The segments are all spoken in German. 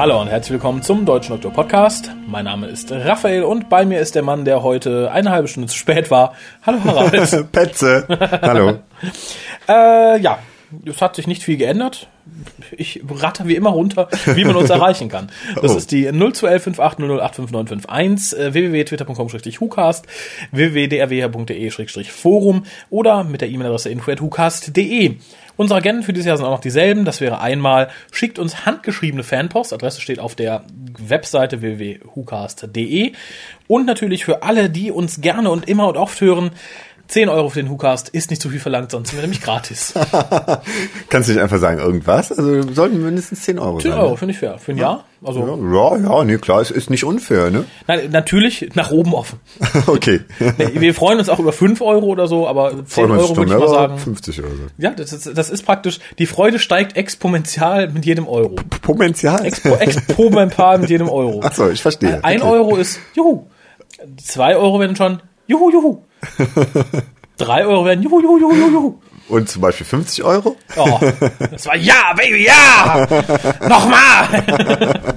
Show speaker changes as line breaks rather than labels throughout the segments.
Hallo und herzlich willkommen zum Deutschen Doktor Podcast. Mein Name ist Raphael und bei mir ist der Mann, der heute eine halbe Stunde zu spät war. Hallo Harald.
Petze. Hallo.
äh, ja, es hat sich nicht viel geändert. Ich ratter wie immer runter, wie man uns erreichen kann. Das
Oh.
ist die 0211 58008591 äh, www.twitter.com-hucast www.drwh.de-forum oder mit der E-Mail-Adresse info.hucast.de. Unsere Agenten für dieses Jahr sind auch noch dieselben. Das wäre einmal, schickt uns handgeschriebene Fanpost. Adresse steht auf der Webseite www.hucast.de. Und natürlich für alle, die uns gerne und immer und oft hören, 10 Euro für den WhoCast ist nicht zu viel verlangt, sonst sind wir nämlich gratis.
Kannst du nicht einfach sagen irgendwas? Also sollten mindestens 10 Euro
10
sein.
Euro finde ich fair. Für ein Jahr? Also,
Ne? Ja, ja, nee, klar, es ist nicht unfair, ne?
nein, natürlich nach oben offen.
Okay.
Nee, wir freuen uns auch über 5 Euro oder so, aber 10
Freuen wir uns
Euro würde ich mal sagen.
50 oder so.
Ja, das ist, das ist praktisch, die Freude steigt exponentiell mit jedem Euro. Expo, exponentiell mit jedem Euro.
Ach so, ich verstehe.
Ein
Okay.
Euro ist Juhu. Zwei Euro werden schon Juhu, Juhu. Drei Euro werden Juhu, Juhu, Juhu, Juhu.
Und zum Beispiel 50 Euro?
Oh, das war ja, Baby, ja! Nochmal!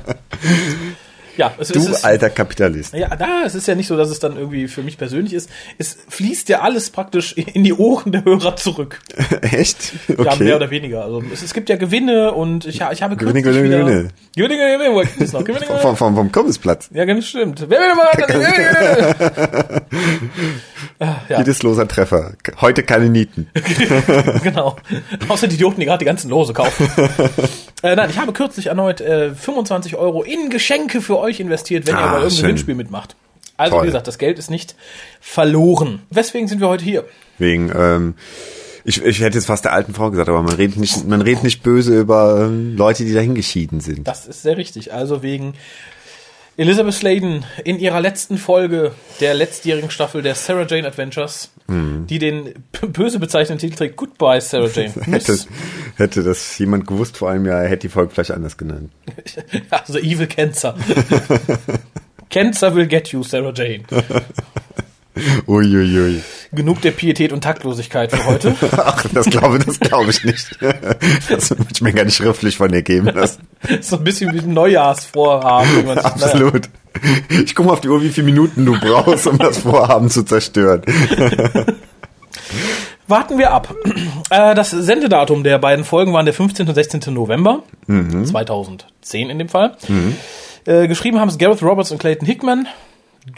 ja, es,
Du
es ist.
alter Kapitalist.
Ja, da, es ist ja nicht so, dass es dann irgendwie für mich persönlich ist. Es fließt ja alles praktisch in die Ohren der Hörer zurück.
Echt?
Ja, mehr
Okay.
oder weniger. Also es, es gibt ja Gewinne und ich, ich habe
Gewinne, Gewinne,
wieder,
Gewinne.
Gewinne, Gewinne, kennt ich's noch? Gewinne, Gewinne.
Vom, vom, vom Kommesplatz.
Ja, ganz stimmt. Wer will mal ja,
Jedes loser Treffer. Heute keine Nieten.
genau. Außer die Idioten, die gerade die ganzen Lose kaufen. äh, nein, ich habe kürzlich erneut äh, 25 Euro in Geschenke für euch investiert, wenn ihr
Ah,
bei irgendeinem. Gewinnspiel mitmacht. Also,
Toll.
wie gesagt, das Geld ist nicht verloren. Weswegen sind wir heute hier?
Wegen, ähm, ich, ich hätte jetzt fast der alten Frau gesagt, aber man redet nicht, man redet nicht böse über ähm, Leute, die dahin geschieden sind.
Das ist sehr richtig. Also wegen Elizabeth Sladen in ihrer letzten Folge der letztjährigen Staffel der Sarah Jane Adventures,
Mhm.
die den böse bezeichneten Titel trägt, Goodbye Sarah Jane.
Hätte, hätte das jemand gewusst vor einem Jahr, er hätte die Folge vielleicht anders genannt.
also Evil Cancer. Cancer will get you, Sarah Jane.
Uiuiui.
Genug der Pietät und Taktlosigkeit für heute.
Ach, das glaube das glaube ich nicht. Das würde ich mir gar nicht schriftlich von dir geben lassen.
so ein bisschen wie ein Neujahrsvorhaben. wenn.
Absolut. Ich gucke mal auf die Uhr, wie viele Minuten du brauchst, um das Vorhaben zu zerstören.
Warten wir ab. Äh, das Sendedatum der beiden Folgen waren der 15. und 16. November 2010 in dem Fall. Äh, geschrieben haben es Gareth Roberts und Clayton Hickman.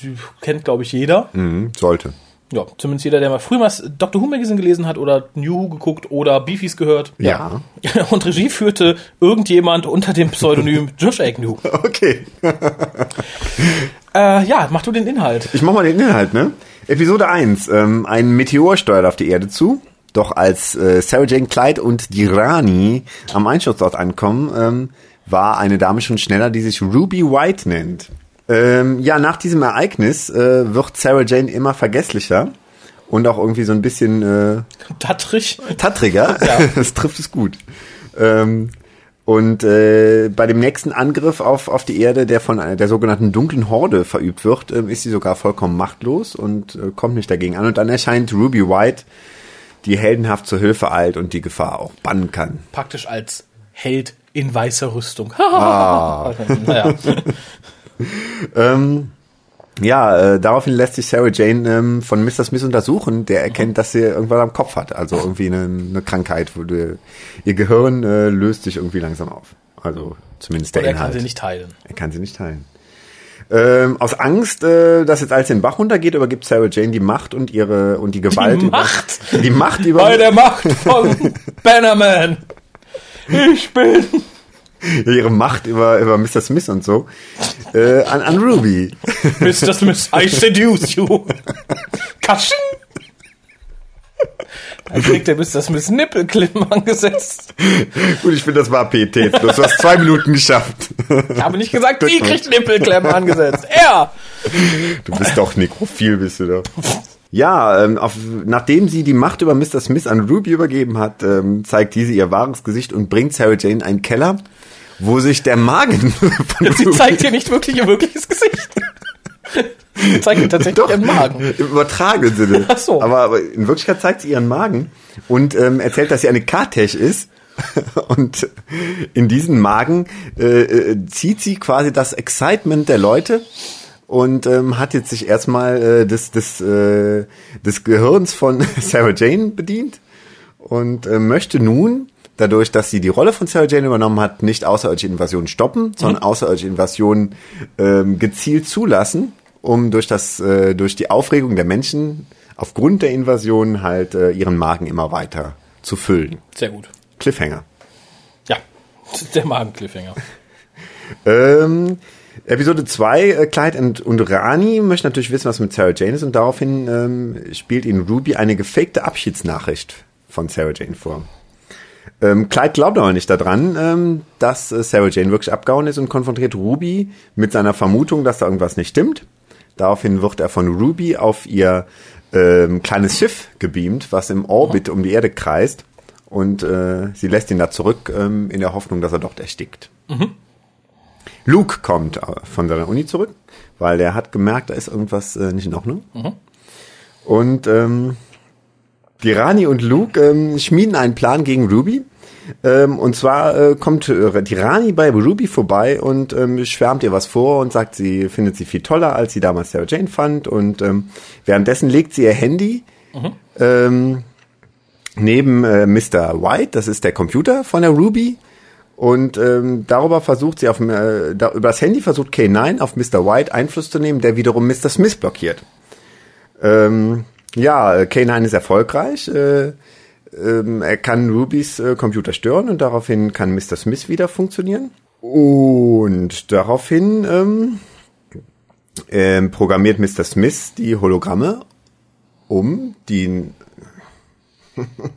Die kennt, glaube ich, jeder.
Mhm, sollte.
Ja, zumindest jeder, der mal früher mal Dr. Who Magazine gelesen hat oder New Who geguckt oder Beefies gehört.
Ja.
Und Regie führte irgendjemand unter dem Pseudonym Josh Agnew.
Okay.
Äh, ja, mach du den Inhalt.
Ich mach mal den Inhalt, ne? Episode 1. Ähm, ein Meteor steuert auf die Erde zu. Doch als äh, Sarah Jane Clyde und die Rani am Einschutzort ankommen, ähm, war eine Dame schon schneller, die sich Ruby White nennt. Ähm, ja, nach diesem Ereignis äh, wird Sarah Jane immer vergesslicher und auch irgendwie so ein bisschen äh,
Tattrich.
tattriger. das trifft es gut. Ähm, und äh, bei dem nächsten Angriff auf, auf die Erde, der von der sogenannten dunklen Horde verübt wird, ähm, ist sie sogar vollkommen machtlos und äh, kommt nicht dagegen an. Und dann erscheint Ruby White, die heldenhaft zur Hilfe eilt und die Gefahr auch bannen kann.
Praktisch als Held in weißer Rüstung. naja.
Ähm, ja, äh, daraufhin lässt sich Sarah Jane ähm, von Mr. Smith untersuchen, der erkennt, dass sie irgendwas am Kopf hat. Also irgendwie eine, eine Krankheit, wo du, ihr Gehirn äh, löst sich irgendwie langsam auf. Also zumindest der
Oder er
Inhalt.
kann sie nicht teilen.
Er kann sie nicht teilen. Ähm, aus Angst, äh, dass jetzt alles den Bach runtergeht, übergibt Sarah Jane die Macht und ihre und die Gewalt.
Die
über-
Macht?
Die Macht über
Bei der Macht von Bannerman. Ich bin.
ihre Macht über über Mr. Smith und so äh, an, an Ruby.
Mr. Smith, I seduce you. Kasching. Dann kriegt der Mr. Smith Nippelklippen angesetzt.
Gut, ich finde, das war pietätlos. Du hast zwei Minuten geschafft.
Ich habe nicht gesagt, sie kriegt Nippelklemmen angesetzt. Er.
Du bist doch nekrophil, bist du doch. Ja, ähm, auf, nachdem sie die Macht über Mr. Smith an Ruby übergeben hat, ähm, zeigt diese ihr wahres Gesicht und bringt Sarah Jane in einen Keller, wo sich der Magen von
Sie zeigt hier nicht wirklich ihr wirkliches Gesicht. Sie zeigt ihr tatsächlich
Doch,
ihren Magen.
Im übertragenen Sinne.
Ach so.
Aber, aber in Wirklichkeit zeigt sie ihren Magen und ähm, erzählt, dass sie eine Kartech ist Und in diesen Magen äh, äh, zieht sie quasi das Excitement der Leute und ähm, hat jetzt sich erstmal äh, des, des, äh, des Gehirns von Sarah Jane bedient und äh, möchte nun, dadurch, dass sie die Rolle von Sarah Jane übernommen hat, nicht außerirdische Invasionen stoppen, sondern außerirdische Invasionen ähm, gezielt zulassen, um durch das äh, durch die Aufregung der Menschen aufgrund der Invasion halt äh, ihren Magen immer weiter zu füllen.
Sehr gut.
Cliffhanger.
Ja, der Magen-Cliffhanger.
Ähm, Episode 2, äh, Clyde und, und Rani möchten natürlich wissen, was mit Sarah Jane ist und daraufhin ähm, spielt ihnen Ruby eine gefakte Abschiedsnachricht von Sarah Jane vor. Ähm, Clyde glaubt aber nicht daran, ähm, dass äh, Sarah Jane wirklich abgehauen ist und konfrontiert Ruby mit seiner Vermutung, dass da irgendwas nicht stimmt. Daraufhin wird er von Ruby auf ihr ähm, kleines Schiff gebeamt, was im Orbit um die Erde kreist. Und äh, sie lässt ihn da zurück ähm, in der Hoffnung, dass er dort erstickt. Luke kommt äh, von seiner Uni zurück, weil er hat gemerkt, da ist irgendwas äh, nicht in Ordnung. Und ähm, die Rani und Luke ähm, schmieden einen Plan gegen Ruby. Ähm, und zwar äh, kommt äh, die Rani bei Ruby vorbei und ähm, schwärmt ihr was vor und sagt, sie findet sie viel toller, als sie damals Sarah Jane fand. Und ähm, währenddessen legt sie ihr Handy ähm, neben äh, Mr. White, das ist der Computer von der Ruby. Und ähm, darüber versucht sie auf äh, da, über das Handy versucht K9 auf Mr. White Einfluss zu nehmen, der wiederum Mr. Smith blockiert. Ähm, ja, äh, K9 ist erfolgreich. Äh, ähm, er kann Rubys äh, Computer stören und daraufhin kann Mr. Smith wieder funktionieren. Und daraufhin ähm, ähm, programmiert Mr. Smith die Hologramme um, die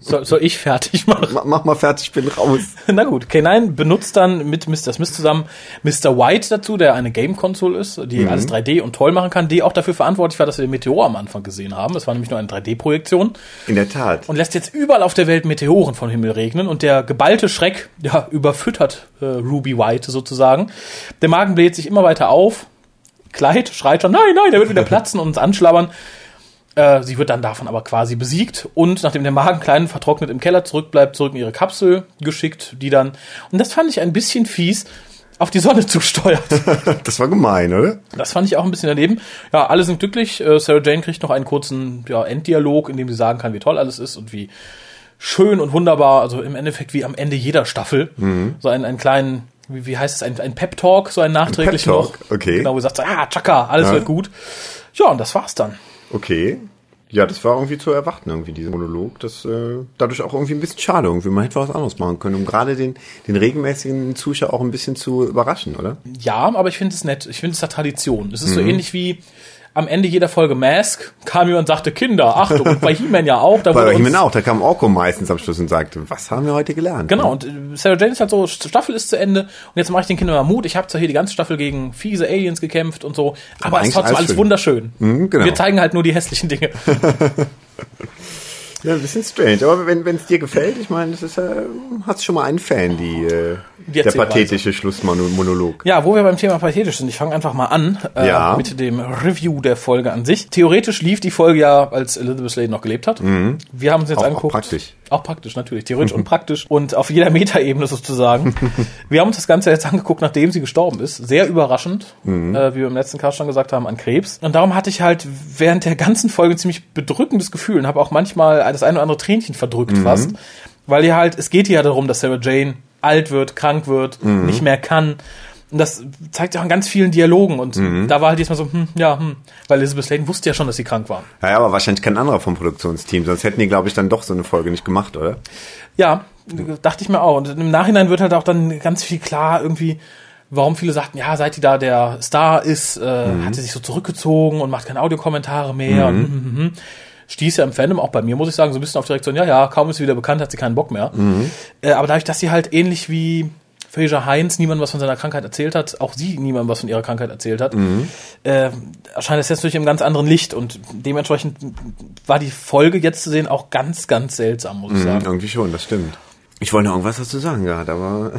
Soll, soll ich fertig machen?
mach, mach mal fertig, bin raus.
Na gut, K9 benutzt dann mit Mr. Smith zusammen Mr. White dazu, der eine Game-Console ist, die
Mhm.
alles 3D und toll machen kann, die auch dafür verantwortlich war, dass wir den Meteor am Anfang gesehen haben. Es war nämlich nur eine 3D-Projektion
In der Tat.
und lässt jetzt überall auf der Welt Meteoren vom Himmel regnen und der geballte Schreck, ja, überfüttert äh, Ruby White sozusagen. Der Magen bläht sich immer weiter auf. Clyde schreit schon, nein, nein, der wird wieder platzen und uns anschlabbern. Äh, sie wird dann davon aber quasi besiegt und nachdem der Magen klein vertrocknet im Keller zurückbleibt, zurück in ihre Kapsel geschickt, die dann, und das fand ich ein bisschen fies, auf die Sonne zusteuert.
Das war gemein, oder?
Das fand ich auch ein bisschen daneben. Ja, alle sind glücklich. Äh, Sarah Jane kriegt noch einen kurzen ja, Enddialog, in dem sie sagen kann, wie toll alles ist und wie schön und wunderbar, also im Endeffekt wie am Ende jeder Staffel. So einen, einen kleinen, wie, wie heißt es, ein, ein Pep-Talk, so einen nachträglichen
Pep-Talk,
noch.
okay.
Genau, wo sie sagt, ah, tschakka, alles
Ja.
wird gut. Ja, und das war's dann.
Okay. Ja, das war irgendwie zu erwarten, irgendwie, dieser Monolog. Das äh, dadurch auch irgendwie ein bisschen schade, irgendwie. Man hätte was anderes machen können, um gerade den, den regelmäßigen Zuschauer auch ein bisschen zu überraschen, oder?
Ja, aber ich finde es nett. Ich finde es hat Tradition. Es ist so ähnlich wie am Ende jeder Folge Mask kam jemand und sagte, Kinder, Achtung, und bei He-Man ja auch. Da
Bei He-Man auch, da kam Orko meistens am Schluss und sagte, was haben wir heute gelernt?
Genau, und äh, Sarah Jane ist halt so, Staffel ist zu Ende und jetzt mache ich den Kindern mal Mut. Ich habe zwar hier die ganze Staffel gegen fiese Aliens gekämpft und so, aber, es ist trotzdem
alles
alles
schön.
wunderschön.
Mhm, genau.
Wir zeigen halt nur die hässlichen Dinge.
Ja, ein bisschen strange. Aber wenn es dir gefällt, ich meine, das ist ja, hast schon mal einen Fan, die, äh,
Die
der pathetische Schlussmonolog.
Ja, wo wir beim Thema pathetisch sind, ich fange einfach mal an äh,
Ja.
mit dem Review der Folge an sich. Theoretisch lief die Folge ja, als Elizabeth Slade noch gelebt hat. Wir haben uns jetzt
Mhm. Auch- auch
angeguckt.
praktisch.
Auch praktisch, natürlich. Theoretisch und praktisch. Und auf jeder Metaebene sozusagen. wir haben uns das Ganze jetzt angeguckt, nachdem sie gestorben ist. Sehr überraschend,
Mhm.
äh, wie wir im letzten Cast schon gesagt haben, an Krebs. Und darum hatte ich halt während der ganzen Folge ein ziemlich bedrückendes Gefühl und habe auch manchmal das eine oder andere Tränchen verdrückt
Mhm.
fast. Weil ihr halt, es geht hier ja darum, dass Sarah Jane alt wird, krank wird,
Mhm.
nicht mehr kann. Und das zeigt ja auch in ganz vielen Dialogen. Und
Mhm.
da war halt jetzt mal so, hm, ja, hm. Weil Elizabeth Sladen wusste ja schon, dass sie krank war.
Ja, aber wahrscheinlich kein anderer vom Produktionsteam, sonst hätten die, glaube ich, dann doch so eine Folge nicht gemacht, oder?
Ja, dachte ich mir auch. Und im Nachhinein wird halt auch dann ganz viel klar irgendwie, warum viele sagten, ja, seit die da der Star ist, äh, hat sie sich so zurückgezogen und macht keine Audiokommentare mehr. Und, hm, hm, hm. Stieß ja im Fandom, auch bei mir muss ich sagen, so ein bisschen auf die Reaktion, ja, ja, kaum ist sie wieder bekannt, hat sie keinen Bock mehr. Äh, aber dadurch, dass sie halt ähnlich wie Fraser Heinz niemandem was von seiner Krankheit erzählt hat, auch sie niemandem was von ihrer Krankheit erzählt hat, äh, erscheint es jetzt natürlich im ganz anderen Licht und dementsprechend war die Folge jetzt zu sehen auch ganz, ganz seltsam, muss ich
Mhm,
sagen.
irgendwie schon, das stimmt. Ich wollte noch irgendwas dazu sagen gehabt, aber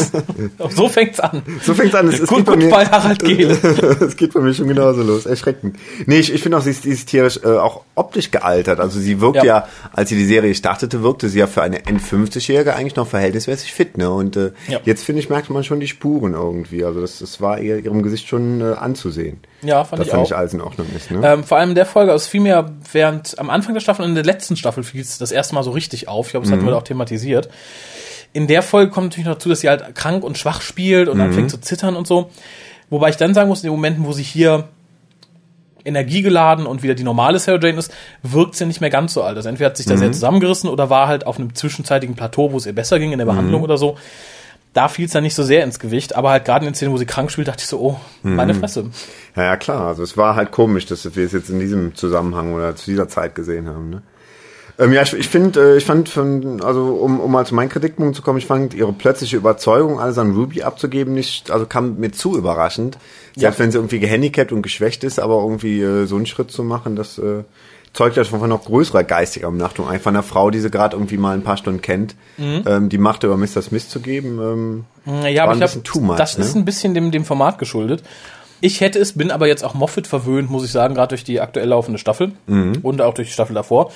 so fängt's an.
so fängt's an. Es, es,
Gut,
geht bei
gut
mir,
bei Harald Gehle.
es geht bei mir schon genauso los. Erschreckend. Nee, ich, ich finde auch, sie ist, sie ist tierisch äh, auch optisch gealtert. Also sie wirkt ja.
Ja.
als sie die Serie startete, wirkte sie ja für eine N50-Jährige eigentlich noch verhältnismäßig fit, ne? Und äh,
Ja.
jetzt finde ich, merkt man schon die Spuren irgendwie. Also das, das war ihr, ihrem Gesicht schon äh, anzusehen.
Ja, fand
dass
ich auch.
nicht alles in Ordnung ist, ne?
Ähm, vor allem in der Folge, also es fiel mir während am Anfang der Staffel und in der letzten Staffel fiel es das erste Mal so richtig auf. Ich glaube, das hatten wir auch thematisiert. In der Folge kommt natürlich noch dazu, dass sie halt krank und schwach spielt und anfängt zu zittern und so. Wobei ich dann sagen muss, in den Momenten, wo sie hier energiegeladen und wieder die normale Sarah Jane ist, wirkt sie nicht mehr ganz so alt. Also entweder hat sich da sehr zusammengerissen oder war halt auf einem zwischenzeitigen Plateau, wo es ihr besser ging in der Behandlung oder so. Da fiel es dann nicht so sehr ins Gewicht, aber halt gerade in den Szenen, wo sie krank spielt, dachte ich so, oh, meine Fresse.
Ja, ja, klar. Also es war halt komisch, dass wir es jetzt in diesem Zusammenhang oder zu dieser Zeit gesehen haben. Ne? Ähm, ja, ich, ich finde, äh, ich fand, von, also um, um mal zu meinen Kritikpunkten zu kommen, ich fand ihre plötzliche Überzeugung, alles an Ruby abzugeben, nicht, also kam mir zu überraschend. Selbst
Ja.
wenn sie irgendwie gehandicapt und geschwächt ist, aber irgendwie äh, so einen Schritt zu machen, das äh, zeugt ja von noch größerer geistiger Umnachtung. Einfach einer Frau, die sie gerade irgendwie mal ein paar Stunden kennt, ähm, die Macht über Mr. Smith zu geben. Ähm,
Ja, aber
ein
ich glaube, das
ne?
ist ein bisschen dem, dem Format geschuldet. Ich hätte es, bin aber jetzt auch Moffat verwöhnt, muss ich sagen, gerade durch die aktuell laufende Staffel
Mhm.
und auch durch die Staffel davor.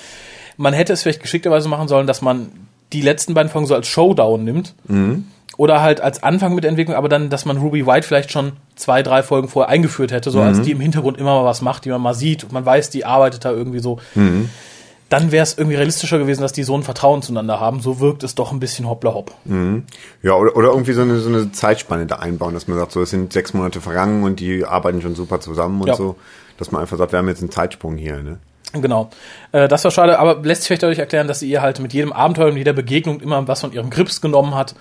Man hätte es vielleicht geschickterweise machen sollen, dass man die letzten beiden Folgen so als Showdown nimmt.
Mhm.
Oder halt als Anfang mit der Entwicklung, aber dann, dass man Ruby White vielleicht schon zwei, drei Folgen vorher eingeführt hätte, so
Mhm.
als die im Hintergrund immer mal was macht, die man mal sieht und man weiß, die arbeitet da irgendwie so.
Mhm.
Dann wäre es irgendwie realistischer gewesen, dass die so ein Vertrauen zueinander haben. So wirkt es doch ein bisschen hoppla hopp.
Ja, oder, oder irgendwie so eine, so eine Zeitspanne da einbauen, dass man sagt, so, es sind sechs Monate vergangen und die arbeiten schon super zusammen und
Ja.
so. Dass man einfach sagt, wir haben jetzt einen Zeitsprung hier, ne?
Genau. Äh, das war schade, aber lässt sich vielleicht dadurch erklären, dass sie ihr halt mit jedem Abenteuer und jeder Begegnung immer was von ihrem Grips genommen hat.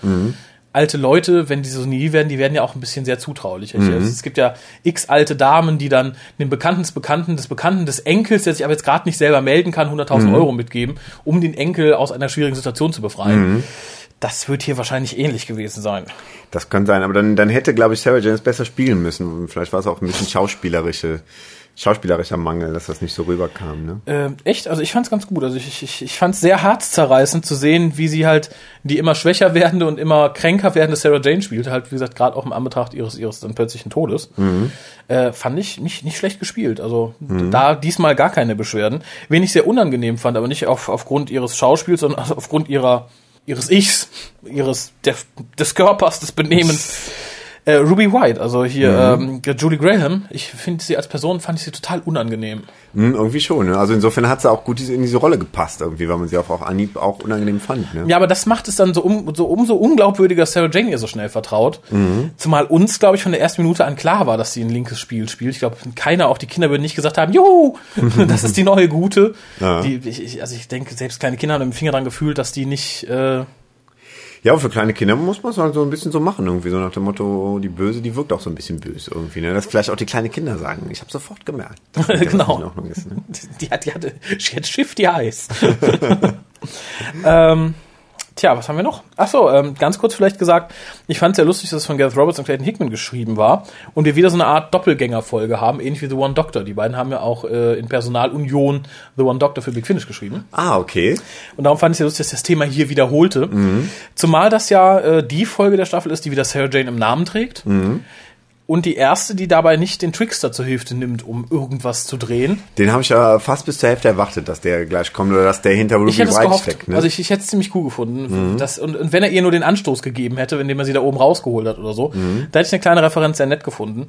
Alte Leute, wenn die so nie werden, die werden ja auch ein bisschen sehr zutraulich. Ich- Es gibt ja x alte Damen, die dann dem Bekannten des Bekannten des Bekannten des Enkels, der sich aber jetzt gerade nicht selber melden kann, 100.000 Euro mitgeben, um den Enkel aus einer schwierigen Situation zu befreien. Das wird hier wahrscheinlich ähnlich gewesen sein.
Das kann sein, aber dann, dann hätte, glaube ich, Sarah James besser spielen müssen. Vielleicht war es auch ein bisschen schauspielerische, schauspielerischer Mangel, dass das nicht so rüberkam, ne?
Ähm, echt? Also ich fand's ganz gut. Also ich, ich, ich fand's sehr herzzerreißend zu sehen, wie sie halt die immer schwächer werdende und immer kränker werdende Sarah Jane spielt. Halt, wie gesagt, gerade auch im Anbetracht ihres, ihres dann plötzlichen Todes. Äh, fand ich nicht, nicht schlecht gespielt. Also da diesmal gar keine Beschwerden. Wen ich sehr unangenehm fand, aber nicht auf, aufgrund ihres Schauspiels, sondern aufgrund ihrer ihres Ichs, ihres der, des Körpers, des Benehmens. Äh, Ruby White, also hier ähm, Julie Graham, ich finde sie als Person, fand ich sie total unangenehm.
Hm, irgendwie schon, ne? Also insofern hat sie auch gut in diese Rolle gepasst, irgendwie, weil man sie auch auf Anhieb auch unangenehm fand, ne?
Ja, aber das macht es dann so, um, so umso unglaubwürdiger, dass Sarah Jane ihr so schnell vertraut. Zumal uns, glaube ich, von der ersten Minute an klar war, dass sie ein linkes Spiel spielt. Ich glaube, keiner, auch die Kinder würden nicht gesagt haben, juhu, das ist die neue Gute.
Ja.
Die, ich, also ich denke, selbst kleine Kinder haben mit dem Finger dran gefühlt, dass die nicht, äh,
Ja, und für kleine Kinder muss man es halt so ein bisschen so machen, irgendwie, so nach dem Motto, die Böse, die wirkt auch so ein bisschen böse irgendwie, ne? Das vielleicht auch die kleine Kinder sagen. Ich habe sofort gemerkt. dass das
Genau.
nicht in Ordnung ist, ne?
die hat, die hatte, she had shifty eyes. ähm, tja, was haben wir noch? Ach so, ähm, ganz kurz vielleicht gesagt, ich fand es sehr lustig, dass es von Gareth Roberts und Clayton Hickman geschrieben war und wir wieder so eine Art Doppelgängerfolge haben, ähnlich wie The One Doctor. Die beiden haben ja auch äh, in Personalunion The One Doctor für Big Finish geschrieben.
Ah, okay.
Und darum fand ich es sehr lustig, dass das Thema hier wiederholte. Zumal das ja äh, die Folge der Staffel ist, die wieder Sarah Jane im Namen trägt. Und die erste, die dabei nicht den Trickster zur Hilfe nimmt, um irgendwas zu drehen.
Den habe ich ja fast bis zur Hälfte erwartet, dass der gleich kommt oder dass der hinter Ruby
gehofft.
steckt, ne?
Also ich, ich hätte es ziemlich cool gefunden. Das, und, und wenn er ihr nur den Anstoß gegeben hätte, indem er sie da oben rausgeholt hat oder so, da hätte ich eine kleine Referenz sehr nett gefunden.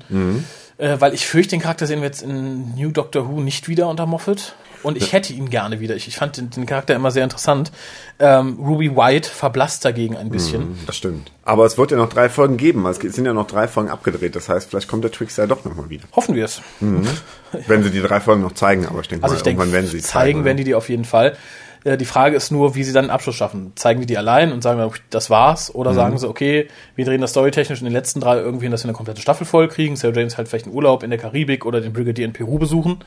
Äh, weil ich fürchte, den Charakter sehen wir jetzt in New Doctor Who nicht wieder unter Moffat. Und ich hätte ihn gerne wieder. Ich, ich fand den, den Charakter immer sehr interessant. Ähm, Ruby White verblasst dagegen ein bisschen.
das stimmt. Aber es wird ja noch drei Folgen geben. Es sind ja noch drei Folgen abgedreht. Das heißt, vielleicht kommt der Trickster ja doch nochmal wieder.
Hoffen wir es.
Wenn sie die drei Folgen noch zeigen, aber ich denke
Also
mal,
ich denke,
irgendwann werden sie
zeigen
oder?
werden die die auf jeden Fall. Äh, Die Frage ist nur, wie sie dann einen Abschluss schaffen. Zeigen die die allein und sagen, das war's? Oder sagen sie, okay, wir drehen das storytechnisch in den letzten drei irgendwie hin, dass wir eine komplette Staffel voll kriegen. Sarah James halt vielleicht einen Urlaub in der Karibik oder den Brigadier in Peru besuchen.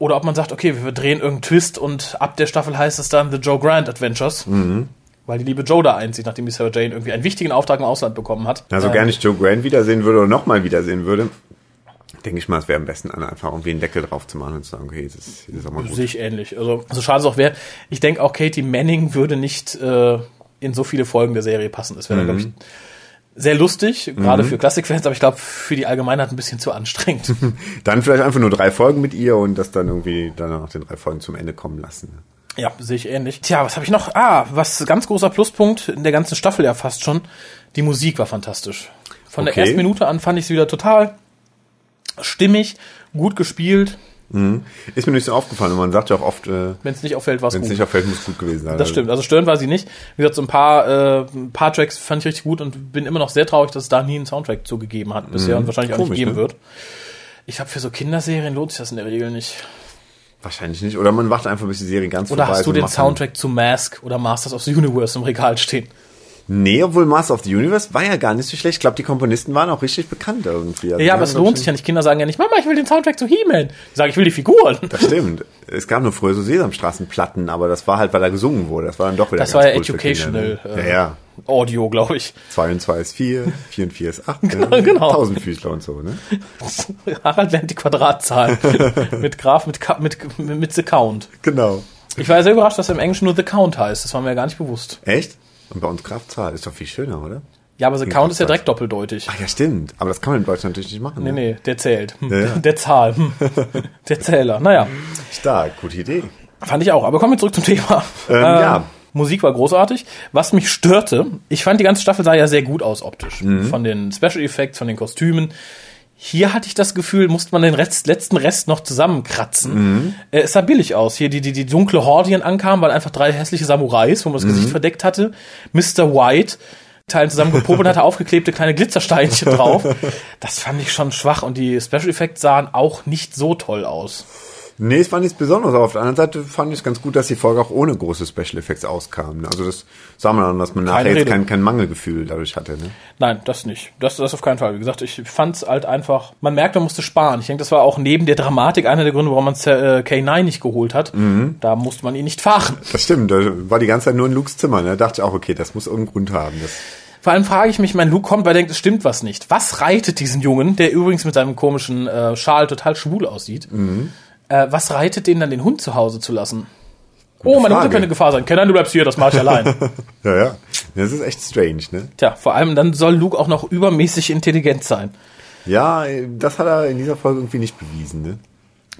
Oder ob man sagt, okay, wir drehen irgendeinen Twist und ab der Staffel heißt es dann The Joe Grant Adventures. Weil die liebe Joe da einzieht, nachdem die Sarah Jane irgendwie einen wichtigen Auftrag im Ausland bekommen hat.
Also
Ähm,
gerne ich Joe Grant wiedersehen würde oder nochmal wiedersehen würde, denke ich mal, es wäre am besten, einfach irgendwie einen Deckel drauf zu machen und zu sagen, okay, jetzt ist, jetzt ist auch mal gut.
Sehe ich ähnlich. Also, so schade es auch wäre. Ich denke auch, Katie Manning würde nicht äh, in so viele Folgen der Serie passen. Das wäre,
Mhm.
glaube ich, sehr lustig, gerade für Klassikfans, aber ich glaube, für die Allgemeinheit ein bisschen zu anstrengend.
Dann vielleicht einfach nur drei Folgen mit ihr und das dann irgendwie dann nach den drei Folgen zum Ende kommen lassen.
ja, sehe ich ähnlich. Tja, was habe ich noch? Ah, was ganz großer Pluspunkt in der ganzen Staffel ja fast schon. Die Musik war fantastisch. Von
Okay.
der ersten Minute an fand ich sie wieder total stimmig, gut gespielt.
Ist mir nicht so aufgefallen und man sagt ja auch oft, äh,
Wenn es nicht auffällt, war es
wenn es
gut.
nicht auffällt, muss gut gewesen sein.
Das stimmt. Also störend war sie nicht. Wie gesagt, so ein paar, äh, ein paar Tracks fand ich richtig gut und bin immer noch sehr traurig, dass es da nie einen Soundtrack zugegeben hat bisher und wahrscheinlich auch
Komisch,
nicht geben
ne?
wird. Ich glaube, für so Kinderserien lohnt sich das in der Regel nicht.
Wahrscheinlich nicht. Oder man wartet einfach, bis die Serie ganz
Oder
vorbei
hast
ist
du
und
den
macht dann-
Soundtrack zu Mask oder Masters of the Universe im Regal stehen?
Nee, obwohl Master of the Universe war ja gar nicht so schlecht. Ich glaube, die Komponisten waren auch richtig bekannt irgendwie. Also
Ja, aber es lohnt
ich,
sich ja nicht. Kinder sagen ja nicht, Mama, ich will den Soundtrack zu He-Man. Die sagen, ich will die Figuren.
Das stimmt. Es gab nur früher so Sesamstraßenplatten, aber das war halt, weil da gesungen wurde. Das war dann doch wieder
Das war ja
cool für
educational,
ne?
äh,
Ja, ja.
Audio, glaube ich.
2 und 2 ist 4, 4 und 4 ist 8.
genau.
Tausendfüßler und so, ne?
Harald lernt die Quadratzahl. mit Graph, mit, mit, mit The Count.
Genau.
Ich war sehr überrascht, dass er im Englischen nur The Count heißt. Das war mir ja gar nicht bewusst.
Echt? Und bei uns Kraftzahl ist doch viel schöner, oder?
Ja, aber The Count ist ja direkt doppeldeutig.
Ach ja, stimmt. Aber das kann man in Deutschland natürlich nicht machen.
Nee,
ne?
nee, der zählt.
Ja, ja.
Der Zahl. Der Zähler. Naja,
Stark, gute Idee.
fand ich auch. Aber kommen wir zurück zum Thema.
Ähm, ja.
Musik war großartig. Was mich störte, ich fand die ganze Staffel sah ja sehr gut aus optisch.
Mhm.
Von den Special Effects, von den Kostümen. Hier hatte ich das Gefühl, musste man den Rest, letzten Rest noch zusammenkratzen.
Mhm.
Äh, es sah billig aus. Hier die, die, die dunkle Hordien ankamen, waren einfach drei hässliche Samurais, wo man das
Mhm.
Gesicht verdeckt hatte. Mr. White, Teilen zusammengepopelt hatte aufgeklebte kleine Glitzersteinchen drauf. Das fand ich schon schwach und die Special Effects sahen auch nicht so toll aus.
Nee, es war nichts Besonderes. Aber auf der anderen Seite fand ich es ganz gut, dass die Folge auch ohne große Special Effects auskam. Also das sah man dann, dass man nachher jetzt kein, kein Mangelgefühl dadurch hatte. Ne?
Nein, das nicht. Das, das auf keinen Fall. Wie gesagt, ich fand's halt einfach, man merkt, man musste sparen. Ich denke, das war auch neben der Dramatik einer der Gründe, warum man äh, K9 nicht geholt hat. Da musste man ihn nicht fahren.
Das stimmt, da war die ganze Zeit nur in Lukes Zimmer. Ne? Da dachte ich auch, okay, das muss irgendeinen Grund haben. Das,
Vor allem frage ich mich, mein Luke kommt, weil er denkt, es stimmt was nicht. Was reitet diesen Jungen, der übrigens mit seinem komischen äh, Schal total schwul aussieht? Äh, was reitet den dann, den Hund zu Hause zu lassen? oh, meine Mutter
Frage.
könnte Gefahr sein. Kenan, du bleibst hier, das mache ich allein.
ja, ja. Das ist echt strange, ne?
Tja, vor allem dann soll Luke auch noch übermäßig intelligent sein.
Ja, das hat er in dieser Folge irgendwie nicht bewiesen, ne?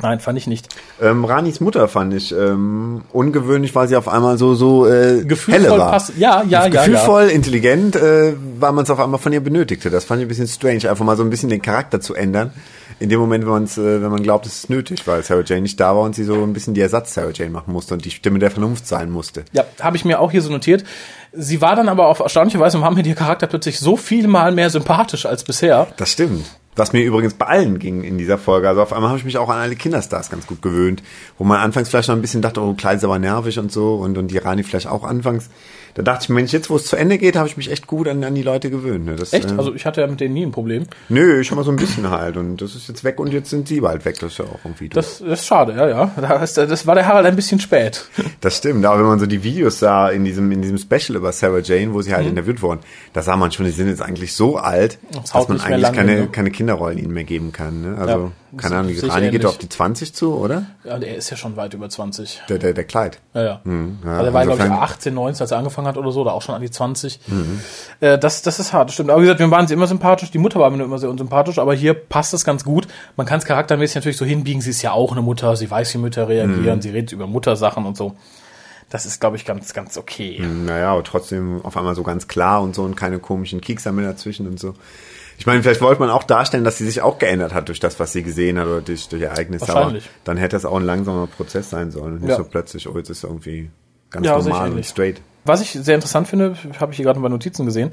Nein, fand ich nicht.
Ähm, Ranis Mutter fand ich ähm, ungewöhnlich, weil sie auf einmal so so äh,
Gefühlvoll
helle war.
pass- ja, ja, ja,
Gefühlvoll, intelligent, äh, weil man es auf einmal von ihr benötigte. Das fand ich ein bisschen strange, einfach mal so ein bisschen den Charakter zu ändern. In dem Moment, wenn, man's, äh, wenn man glaubt, es ist nötig, weil Sarah Jane nicht da war und sie so ein bisschen die Ersatz Sarah Jane machen musste und die Stimme der Vernunft sein musste.
Ja, habe ich mir auch hier so notiert. Sie war dann aber auf erstaunliche Weise, haben mir ihr Charakter plötzlich so viel mal mehr sympathisch als bisher.
Das stimmt. Was mir übrigens bei allen ging in dieser Folge. Also auf einmal habe ich mich auch an alle Kinderstars ganz gut gewöhnt. Wo man anfangs vielleicht noch ein bisschen dachte, oh, Kleid ist aber nervig und so. Und, und die Rani vielleicht auch anfangs. Da dachte ich, Mensch, jetzt wo es zu Ende geht, habe ich mich echt gut an, an die Leute gewöhnt. Ne? Das,
Echt?
äh,
Also ich hatte ja mit denen nie ein Problem.
nö, schon mal so ein bisschen halt. Und das ist jetzt weg und jetzt sind sie bald weg. Das ist ja auch irgendwie doof.
Das, das ist schade, ja, ja. Das war der Harald ein bisschen spät.
Das stimmt, aber wenn man so die Videos sah in diesem, in diesem Special über Sarah Jane, wo sie
Mhm.
halt interviewt wurden, da sah man schon, die sind jetzt eigentlich so alt,
Das
dass man eigentlich keine,
ne?
keine Kinderrollen ihnen mehr geben kann. Ne? Also,
Ja,
keine Ahnung, Rani geht
ähnlich.
auf die 20 zu, oder?
Ja, der ist ja schon weit über 20.
Der, der, der Kleid.
Ja, ja.
Hm, ja,
also er war, glaube ich,
insofern-
18, 19, als er angefangen hat oder so, oder auch schon an die 20.
Mhm.
Äh, das, das ist hart, stimmt. Aber wie gesagt, wir waren sie immer sympathisch, die Mutter war mir immer sehr unsympathisch, aber hier passt es ganz gut. Man kann es charaktermäßig natürlich so hinbiegen, sie ist ja auch eine Mutter, sie weiß, wie Mütter reagieren,
Mhm.
sie redet über Muttersachen und so. Das ist, glaube ich, ganz, ganz okay.
Naja, aber trotzdem auf einmal so ganz klar und so und keine komischen mehr dazwischen und so. Ich meine, vielleicht wollte man auch darstellen, dass sie sich auch geändert hat durch das, was sie gesehen hat oder durch, durch Ereignisse.
Wahrscheinlich.
Aber dann hätte es auch ein langsamer Prozess sein sollen. Und nicht
Ja.
so plötzlich, oh, jetzt ist irgendwie ganz
Ja,
normal und straight.
Was ich sehr interessant finde, habe ich hier gerade bei Notizen gesehen.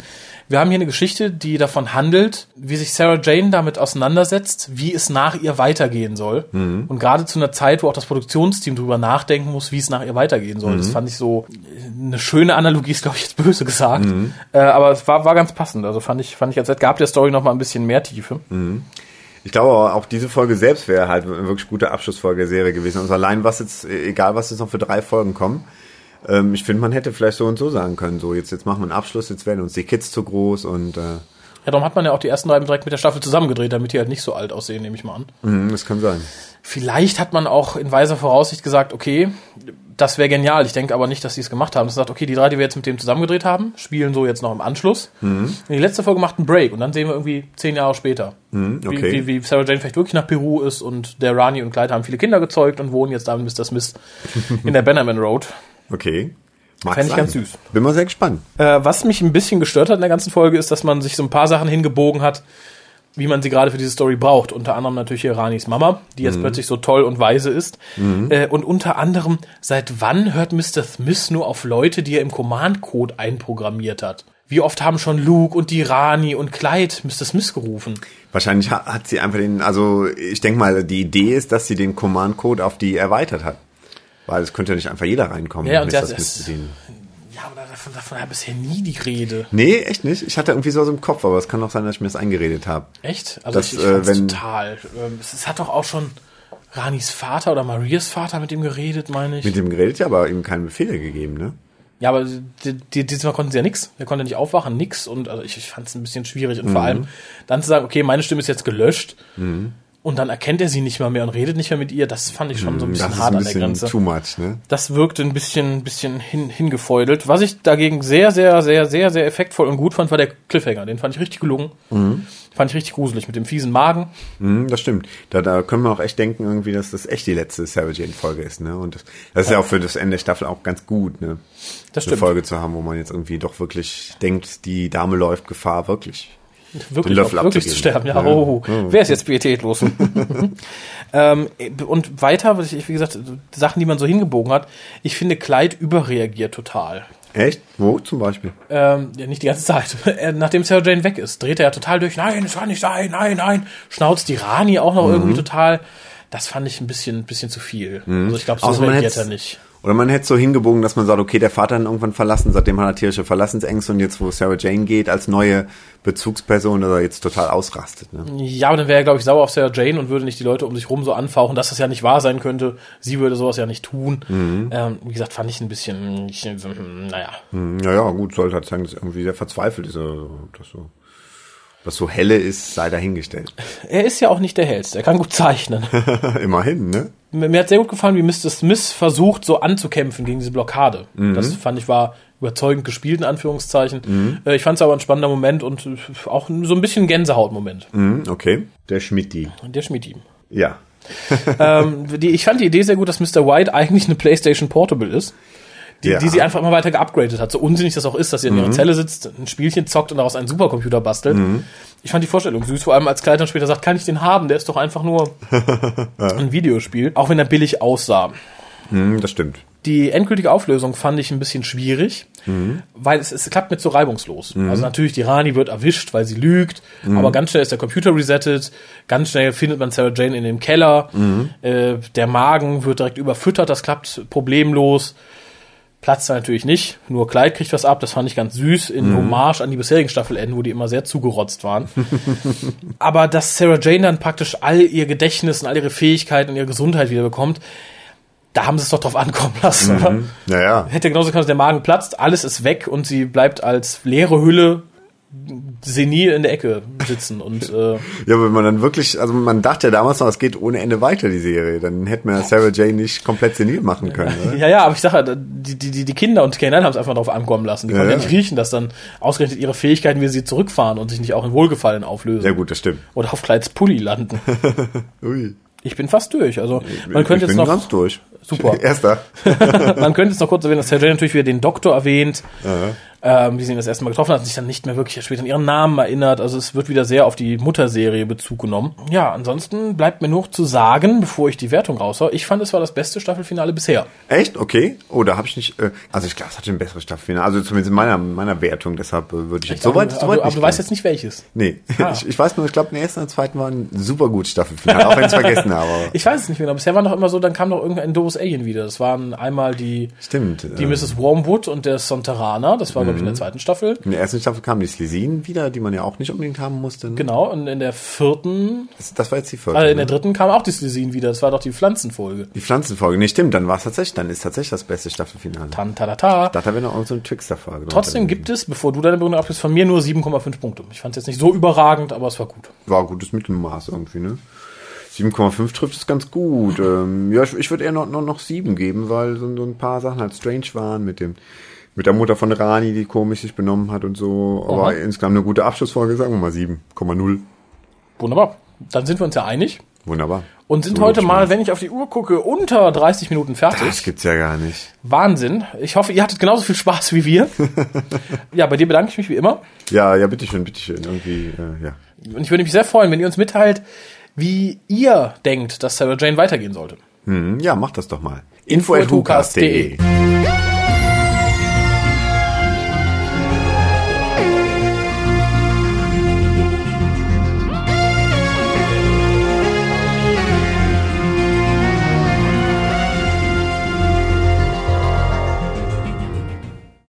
Wir haben hier eine Geschichte, die davon handelt, wie sich Sarah Jane damit auseinandersetzt, wie es nach ihr weitergehen soll.
Mhm.
Und gerade zu einer Zeit, wo auch das Produktionsteam drüber nachdenken muss, wie es nach ihr weitergehen soll.
Mhm.
Das fand ich so eine schöne Analogie, ist glaube ich jetzt böse gesagt.
Mhm.
Äh, aber es war, war ganz passend. Also fand ich, fand ich, als gab der Story noch mal ein bisschen mehr Tiefe.
Mhm. Ich glaube auch diese Folge selbst wäre halt eine wirklich gute Abschlussfolge der Serie gewesen. Also allein was jetzt, egal was jetzt noch für drei Folgen kommen, ähm, ich finde, man hätte vielleicht so und so sagen können, so jetzt, jetzt machen wir einen Abschluss, jetzt werden uns die Kids zu groß und äh,
Ja, darum hat man ja auch die ersten drei direkt mit der Staffel zusammengedreht, damit die halt nicht so alt aussehen, nehme ich mal an.
Mhm, das kann sein.
Vielleicht hat man auch in weiser Voraussicht gesagt, okay, das wäre genial. Ich denke aber nicht, dass sie es gemacht haben. Das sagt, okay, die drei, die wir jetzt mit dem zusammengedreht haben, spielen so jetzt noch im Anschluss.
Mhm.
Die letzte Folge macht einen Break und dann sehen wir irgendwie zehn Jahre später,
Mhm,
wie,
okay.
wie, wie Sarah Jane vielleicht wirklich nach Peru ist und der Rani und Clyde haben viele Kinder gezeugt und wohnen jetzt da mit Mr. Smith in der Bannerman Road.
Okay.
Fänd ich
sein.
ganz süß.
Bin mal sehr gespannt.
Äh, was mich ein bisschen gestört hat in der ganzen Folge, ist, dass man sich so ein paar Sachen hingebogen hat, wie man sie gerade für diese Story braucht. Unter anderem natürlich hier Ranis Mama, die jetzt plötzlich so toll und weise ist. Äh, und unter anderem, seit wann hört Mr. Smith nur auf Leute, die er im Command-Code einprogrammiert hat? Wie oft haben schon Luke und die Rani und Clyde Mr. Smith gerufen?
Wahrscheinlich ha- hat sie einfach den, also ich denke mal, die Idee ist, dass sie den Command-Code auf die erweitert hat. Weil es könnte ja nicht einfach jeder reinkommen.
Ja, und das
Smith
ist-
bedienen.
Ja, aber davon, davon war bisher nie die Rede.
Nee, echt nicht. Ich hatte irgendwie so im Kopf, aber es kann auch sein, dass ich mir das eingeredet habe.
Echt? Also
Das,
ich, ich
äh, wenn-
total. Ähm, es, es hat doch auch schon Ranis Vater oder Marias Vater mit ihm geredet, meine ich.
Mit dem geredet, ja, aber ihm keine Befehle gegeben, ne?
Ja, aber die, die, dieses Mal konnten sie ja nix. Er konnte nicht aufwachen, nix. Und also ich, ich fand es ein bisschen schwierig. Und vor
Mhm.
allem dann zu sagen, okay, meine Stimme ist jetzt gelöscht. Und dann erkennt er sie nicht mal mehr und redet nicht mehr mit ihr. Das fand ich schon so ein bisschen
Mhm. Das ist
hart an der
bisschen
Grenze.
too much, ne?
Das wirkte ein bisschen, bisschen hin, hingefeudelt. Was ich dagegen sehr, sehr, sehr, sehr, sehr effektvoll und gut fand, war der Cliffhanger. Den fand ich richtig gelungen. Fand ich richtig gruselig mit dem fiesen Magen.
Mhm, das stimmt. Da, da können wir auch echt denken, irgendwie, dass das echt die letzte Sarah Jane Folge ist, ne? Und das, das ist ja auch für das Ende der Staffel auch ganz gut, ne?
Das
Eine
stimmt.
Folge zu haben, wo man jetzt irgendwie doch wirklich denkt, die Dame läuft Gefahr, wirklich.
Wirklich,
Löffel
auch, wirklich zu sterben. Ja,
Ja.
oh, wer ist jetzt pietätlos? ähm, und weiter, was ich, wie gesagt, Sachen, die man so hingebogen hat. Ich finde, Clyde überreagiert total.
Echt? Wo zum Beispiel?
Ähm, ja, nicht die ganze Zeit. Er, nachdem Sarah Jane weg ist, dreht er ja total durch. Nein, es kann nicht sein. Nein, nein. Schnauzt die Rani auch noch
Mhm.
irgendwie total. Das fand ich ein bisschen, bisschen zu viel. Also ich glaube, so
man
reagiert er nicht.
Oder man hätte so hingebogen, dass man sagt, okay, der Vater hat ihn irgendwann verlassen, seitdem hat er tierische Verlassensängste und jetzt, wo Sarah Jane geht, als neue Bezugsperson, dass er jetzt total ausrastet. Ne?
Ja, aber dann wäre er, glaube ich, sauer auf Sarah Jane und würde nicht die Leute um sich rum so anfauchen, dass das ja nicht wahr sein könnte. Sie würde sowas ja nicht tun.
Mhm.
Ähm, wie gesagt, fand ich ein bisschen, ich, naja.
Hm, Naja, gut, sollte halt sagen, dass irgendwie sehr verzweifelt ist. Oder das so, was so helle ist, sei dahingestellt.
Er ist ja auch nicht der Hellste. Er kann gut zeichnen.
Immerhin, ne?
Mir mir hat sehr gut gefallen, wie Mr. Smith versucht, so anzukämpfen gegen diese Blockade.
Mhm.
Das fand ich war überzeugend gespielt, in Anführungszeichen. Äh, Ich fand es aber ein spannender Moment und äh, auch so ein bisschen Gänsehautmoment.
Hm, okay. Der Schmidti.
Der Schmidt ihm.
Ja.
ähm, die, ich fand die Idee sehr gut, dass Mr. White eigentlich eine PlayStation Portable ist. Die,
Ja.
die sie einfach immer weiter geupgradet hat. So unsinnig das auch ist, dass sie in
Mhm.
ihrer Zelle sitzt, ein Spielchen zockt und daraus einen Supercomputer bastelt. Ich fand die Vorstellung süß, vor allem als Kleid dann später sagt, kann ich den haben? Der ist doch einfach nur ein Videospiel. Auch wenn er billig aussah.
Hm, das stimmt.
Die endgültige Auflösung fand ich ein bisschen schwierig, weil es, es klappt mit so reibungslos. Also natürlich, die Rani wird erwischt, weil sie lügt, aber ganz schnell ist der Computer resettet, ganz schnell findet man Sarah Jane in dem Keller, äh, der Magen wird direkt überfüttert, das klappt problemlos. Platzt natürlich nicht, nur Clyde kriegt was ab, das fand ich ganz süß, in Hommage an die bisherigen Staffelenden, wo die immer sehr zugerotzt waren. Aber dass Sarah Jane dann praktisch all ihr Gedächtnis und all ihre Fähigkeiten und ihre Gesundheit wieder bekommt, da haben sie es doch drauf ankommen lassen, oder?
Naja.
Hätte genauso können, dass der Magen platzt, alles ist weg und sie bleibt als leere Hülle senil in der Ecke sitzen und äh,
Ja, wenn man dann wirklich, also man dachte ja damals noch, es geht ohne Ende weiter, die Serie. Dann hätte man ja Sarah Jane nicht komplett senil machen können, oder?
ja, ja, aber ich sage die, die, die- die Kinder und K9 haben es einfach drauf ankommen lassen. Die
Ja,
konnten ja. nicht riechen, dass dann ausgerechnet ihre Fähigkeiten, wie sie zurückfahren und sich nicht auch in Wohlgefallen auflösen.
Ja gut, das stimmt.
Oder auf Kleids Pulli landen.
Ui.
Ich bin fast durch. Also man könnte
ich
jetzt
bin
noch
ganz durch.
Super.
Erster.
Man könnte jetzt noch kurz erwähnen, dass Jane natürlich wieder den Doktor erwähnt, ähm, die sie ihn das erste Mal getroffen hat, sich dann nicht mehr wirklich später an ihren Namen erinnert. Also es wird wieder sehr auf die Mutterserie Bezug genommen. Ja, ansonsten bleibt mir noch zu sagen, bevor ich die Wertung raushau, ich fand, es war das beste Staffelfinale bisher.
Echt? Okay. Oh, da habe ich nicht. Äh, also ich glaube, es hatte ein besseres Staffelfinale. Also zumindest in meiner meiner Wertung. Deshalb äh, würde ich jetzt so weit, so
aber, aber
nicht
du weißt jetzt nicht welches.
Nee,
Ah.
ich, ich weiß nur, ich glaube, der erste und der zweite war ein super gutes Staffelfinale, auch wenn ich es vergessen habe. aber-
Ich weiß es nicht mehr genau. Bisher war noch immer so, dann kam noch irgendein doofes das Alien wieder. Das waren einmal die,
Stimmt.
die
ähm,
Mrs. Wormwood und der Sontarana. Das war, glaube ich, in der zweiten Staffel.
in der ersten Staffel kamen die Slesinen wieder, die man ja auch nicht unbedingt haben musste. ne?
Genau, und in der vierten,
Das, das war jetzt die vierte.
also in der
ne?
dritten kam auch die Slesin wieder. Das war doch die Pflanzenfolge.
Die Pflanzenfolge. Nee, stimmt, dann war es tatsächlich, dann ist tatsächlich das beste Staffelfinale.
Tantadata.
Da hat er wieder auch so eine Trickster-Folge.
Trotzdem gibt es, bevor du deine Begründung abgibst, von mir nur 7,5 Punkte. Ich fand es jetzt nicht so überragend, aber es war gut.
War ein gutes Mittelmaß irgendwie, ne? 7,5 trifft es ganz gut. Ähm, ja, ich, ich würde eher noch, noch, noch 7 geben, weil so, so ein paar Sachen halt strange waren mit dem, mit der Mutter von Rani, die komisch sich benommen hat und so. Aber
Aha.
insgesamt eine gute Abschlussfolge, sagen wir mal 7,0.
Wunderbar. Dann sind wir uns ja einig
Wunderbar.
und sind
So
heute mal, wenn ich auf die Uhr gucke, unter 30 Minuten fertig.
Das gibt's ja gar nicht.
Wahnsinn. Ich hoffe, ihr hattet genauso viel Spaß wie wir. ja, bei dir bedanke ich mich wie immer.
Ja, ja, bitteschön, bitteschön. Irgendwie, äh, ja.
Und ich würde mich sehr freuen, wenn ihr uns mitteilt, wie ihr denkt, dass Sarah Jane weitergehen sollte.
Hm, ja, macht das doch mal.
Info at
Info@hucast.de.
hucast.de.